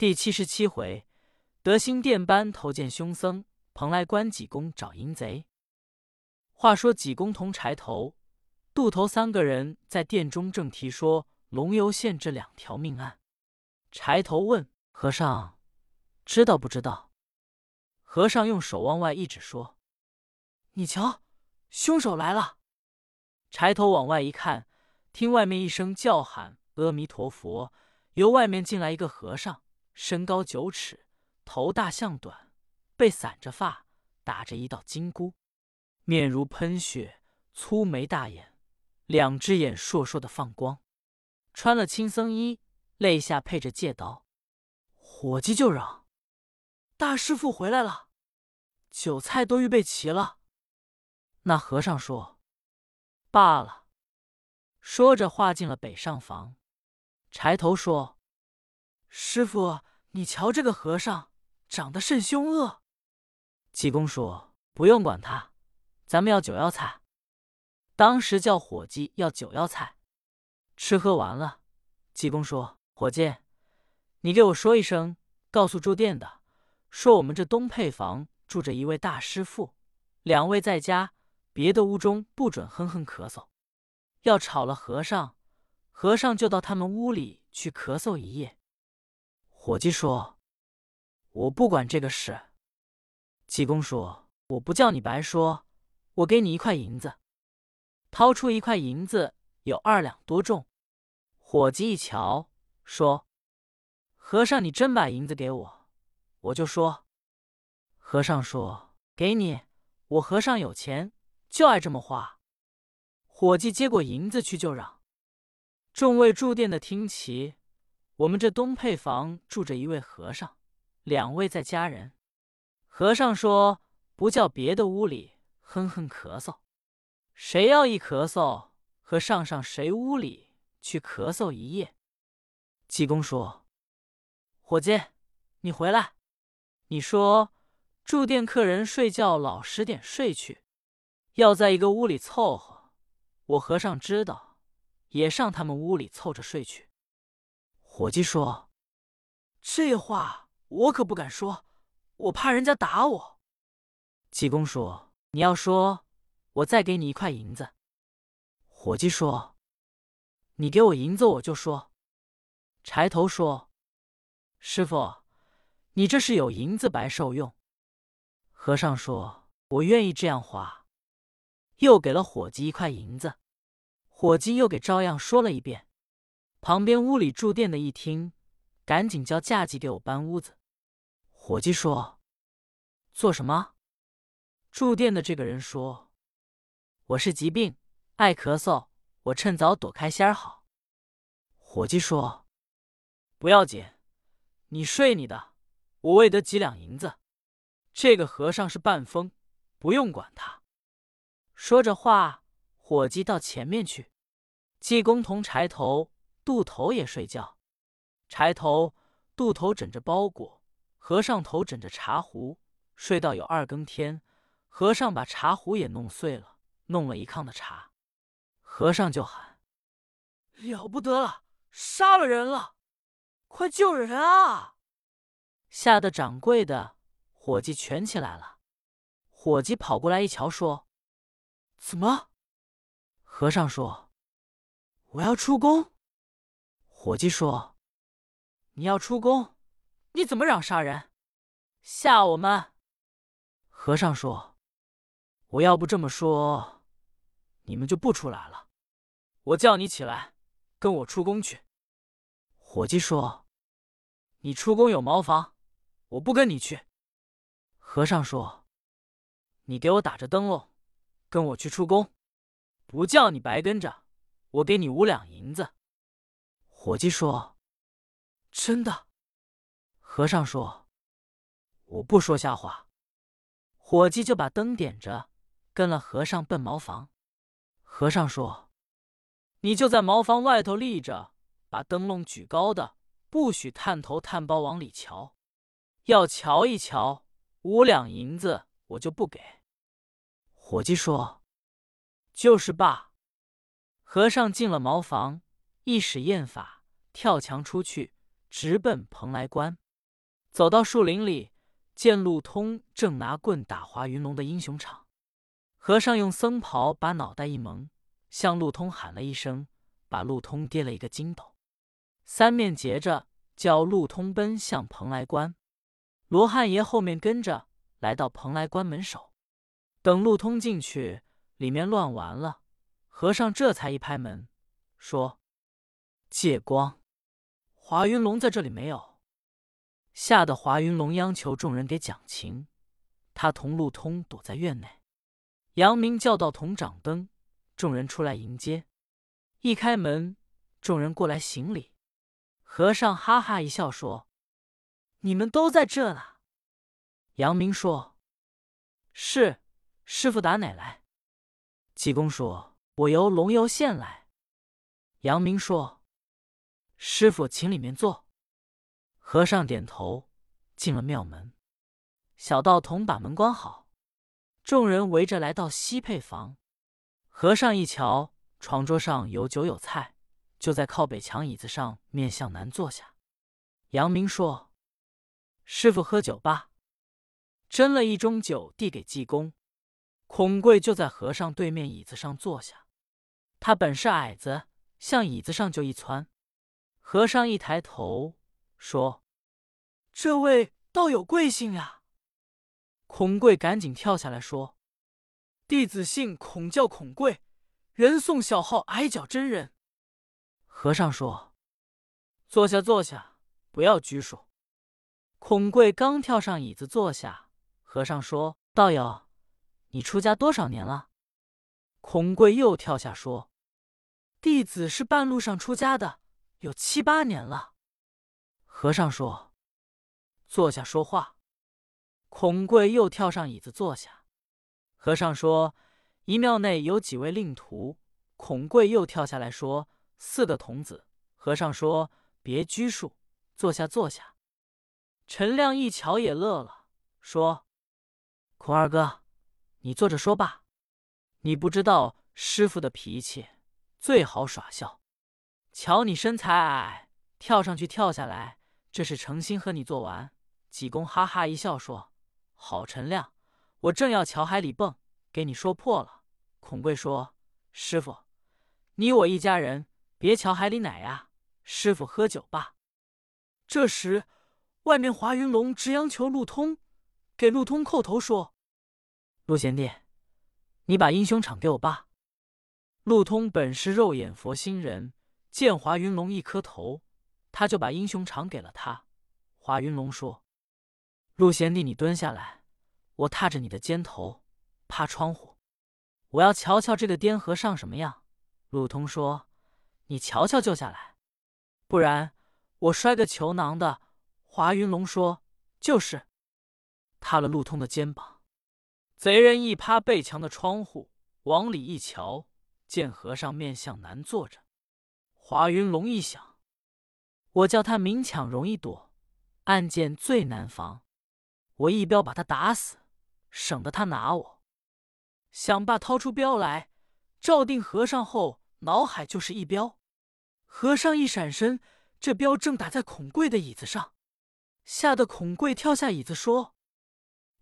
第七十七回，德兴殿班头见凶僧，蓬莱关济公找淫贼。话说济公同柴头、渡头三个人在殿中正提说龙游县这两条命案。柴头问和尚：“知道不知道？”和尚用手往外一指，说：“你瞧，凶手来了。”柴头往外一看，听外面一声叫喊：“阿弥陀佛！”由外面进来一个和尚。身高九尺，头大项短，背散着发，打着一道金箍，面如喷血，粗眉大眼，两只眼烁烁的放光，穿了青僧衣，肋下配着戒刀。伙计就嚷：“大师傅回来了，酒菜都预备齐了。”那和尚说：“罢了。”说着话进了北上房。柴头说：“师傅。”你瞧这个和尚长得甚凶恶。济公说：“不用管他，咱们要酒要菜。”当时叫伙计要酒要菜，吃喝完了，济公说：“伙计，你给我说一声，告诉住店的，说我们这东配房住着一位大师傅，两位在家，别的屋中不准哼哼咳嗽。要吵了和尚，和尚就到他们屋里去咳嗽一夜。”伙计说：“我不管这个事。”济公说：“我不叫你白说，我给你一块银子。”掏出一块银子，有二两多重。伙计一瞧，说：“和尚，你真把银子给我，我就说。”和尚说：“给你，我和尚有钱，就爱这么花。”伙计接过银子去，就嚷：“众位住店的听齐。”我们这东配房住着一位和尚，两位在家人。和尚说：“不叫别的屋里哼哼咳嗽，谁要一咳嗽，和尚上谁屋里去咳嗽一夜。”济公说：“伙计，你回来，你说住店客人睡觉老实点睡去，要在一个屋里凑合，我和尚知道，也上他们屋里凑着睡去。”伙计说：“这话我可不敢说，我怕人家打我。”济公说：“你要说，我再给你一块银子。”伙计说：“你给我银子，我就说。”柴头说：“师傅，你这是有银子白受用。”和尚说：“我愿意这样花。”又给了伙计一块银子，伙计又给照样说了一遍。旁边屋里住店的一听，赶紧叫架计给我搬屋子。伙计说：“做什么？”住店的这个人说：“我是疾病，爱咳嗽，我趁早躲开先好。”伙计说：“不要紧，你睡你的，我为得几两银子。这个和尚是半疯，不用管他。”说着话，伙计到前面去，济公同柴头。渡头也睡觉，柴头、渡头枕着包裹，和尚头枕着茶壶，睡到有二更天，和尚把茶壶也弄碎了，弄了一炕的茶，和尚就喊：“了不得了，杀了人了，快救人啊！”吓得掌柜的、伙计全起来了。伙计跑过来一瞧，说：“怎么？”和尚说：“我要出宫。”伙计说：“你要出宫，你怎么嚷杀人，吓我们？”和尚说：“我要不这么说，你们就不出来了。我叫你起来，跟我出宫去。”伙计说：“你出宫有茅房，我不跟你去。”和尚说：“你给我打着灯笼，跟我去出宫，不叫你白跟着，我给你五两银子。”伙计说：“真的。”和尚说：“我不说瞎话。”伙计就把灯点着，跟了和尚奔茅房。和尚说：“你就在茅房外头立着，把灯笼举高的，不许探头探包往里瞧。要瞧一瞧，五两银子我就不给。”伙计说：“就是罢。”和尚进了茅房。一使验法，跳墙出去，直奔蓬莱关。走到树林里，见陆通正拿棍打华云龙的英雄场。和尚用僧袍把脑袋一蒙，向陆通喊了一声，把陆通跌了一个筋斗。三面结着，叫陆通奔向蓬莱关。罗汉爷后面跟着，来到蓬莱关门首。等陆通进去，里面乱完了。和尚这才一拍门，说：“借光，华云龙在这里没有？”吓得华云龙央求众人给讲情。他同陆通躲在院内。杨明叫道：“同掌灯！”众人出来迎接。一开门，众人过来行礼。和尚哈哈一笑说：“你们都在这呢。”杨明说：“是，师傅打哪来？”济公说：“我由龙游县来。”杨明说：“师傅，请里面坐。”和尚点头，进了庙门。小道童把门关好。众人围着来到西配房，和尚一瞧，床桌上有酒有菜，就在靠北墙椅子上面向南坐下。杨明说：“师傅喝酒吧。”斟了一盅酒递给济公。孔贵就在和尚对面椅子上坐下，他本是矮子，向椅子上就一窜。和尚一抬头说：“这位道友贵姓呀？”孔贵赶紧跳下来说：“弟子姓孔，叫孔贵，人送小号矮脚真人。”和尚说：“坐下，坐下，不要拘束。”孔贵刚跳上椅子坐下，和尚说：“道友，你出家多少年了？”孔贵又跳下说：“弟子是半路上出家的，有七八年了。”和尚说：“坐下说话。”孔贵又跳上椅子坐下。和尚说：“一庙内有几位令徒？”孔贵又跳下来说：“四个童子。”和尚说：“别拘束，坐下，坐下。”陈亮一瞧也乐了，说：“孔二哥，你坐着说吧。你不知道师傅的脾气，最好耍笑。瞧你身材矮，跳上去跳下来，这是诚心和你做玩。”济公哈哈一笑说。好，陈亮，我正要桥海里蹦，给你说破了。孔贵说：“师傅，你我一家人，别桥海里奶呀。”师傅喝酒吧。这时，外面华云龙直央求陆通，给陆通叩头说：“陆贤弟，你把英雄场给我吧。”陆通本是肉眼佛心人，见华云龙一磕头，他就把英雄长给了他。华云龙说。陆贤弟，你蹲下来，我踏着你的肩头，趴窗户，我要瞧瞧这个颠和尚什么样。陆通说：“你瞧瞧就下来，不然我摔个球囊的。”华云龙说：“就是。”踏了陆通的肩膀，贼人一趴背墙的窗户，往里一瞧，见和尚面向南坐着。华云龙一想：“我叫他明抢容易躲，暗箭最难防。”我一镖把他打死，省得他拿我。想罢，掏出镖来，照定和尚后脑海就是一镖。和尚一闪身，这镖正打在孔贵的椅子上，吓得孔贵跳下椅子说：“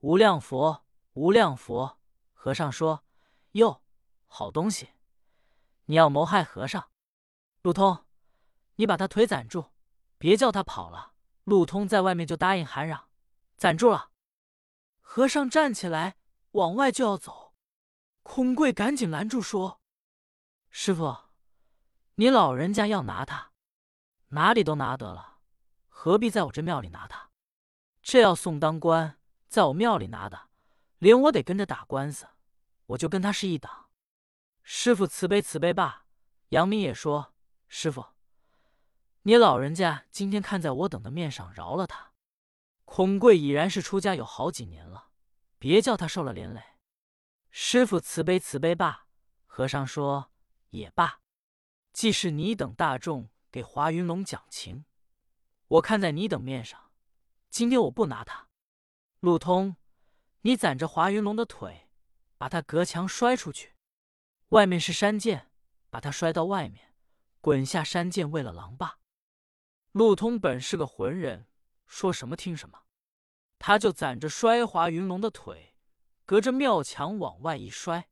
无量佛，无量佛！”和尚说：“哟，好东西！你要谋害和尚？陆通，你把他腿攒住，别叫他跑了。”陆通在外面就答应喊嚷。攒住了，和尚站起来往外就要走，孔贵赶紧拦住说：“师傅，你老人家要拿他，哪里都拿得了，何必在我这庙里拿他？这要送当官，在我庙里拿的，连我得跟着打官司，我就跟他是一党。师傅慈悲慈悲吧。”杨明也说：“师傅，你老人家今天看在我等的面上，饶了他。”孔贵已然是出家有好几年了，别叫他受了连累。师傅慈悲慈悲罢。和尚说也罢，既是你等大众给华云龙讲情，我看在你等面上，今天我不拿他。路通，你攒着华云龙的腿，把他隔墙摔出去。外面是山涧，把他摔到外面，滚下山涧，喂了狼吧！陆通本是个浑人。说什么听什么。他就攒着摔滑云龙的腿，隔着庙墙往外一摔。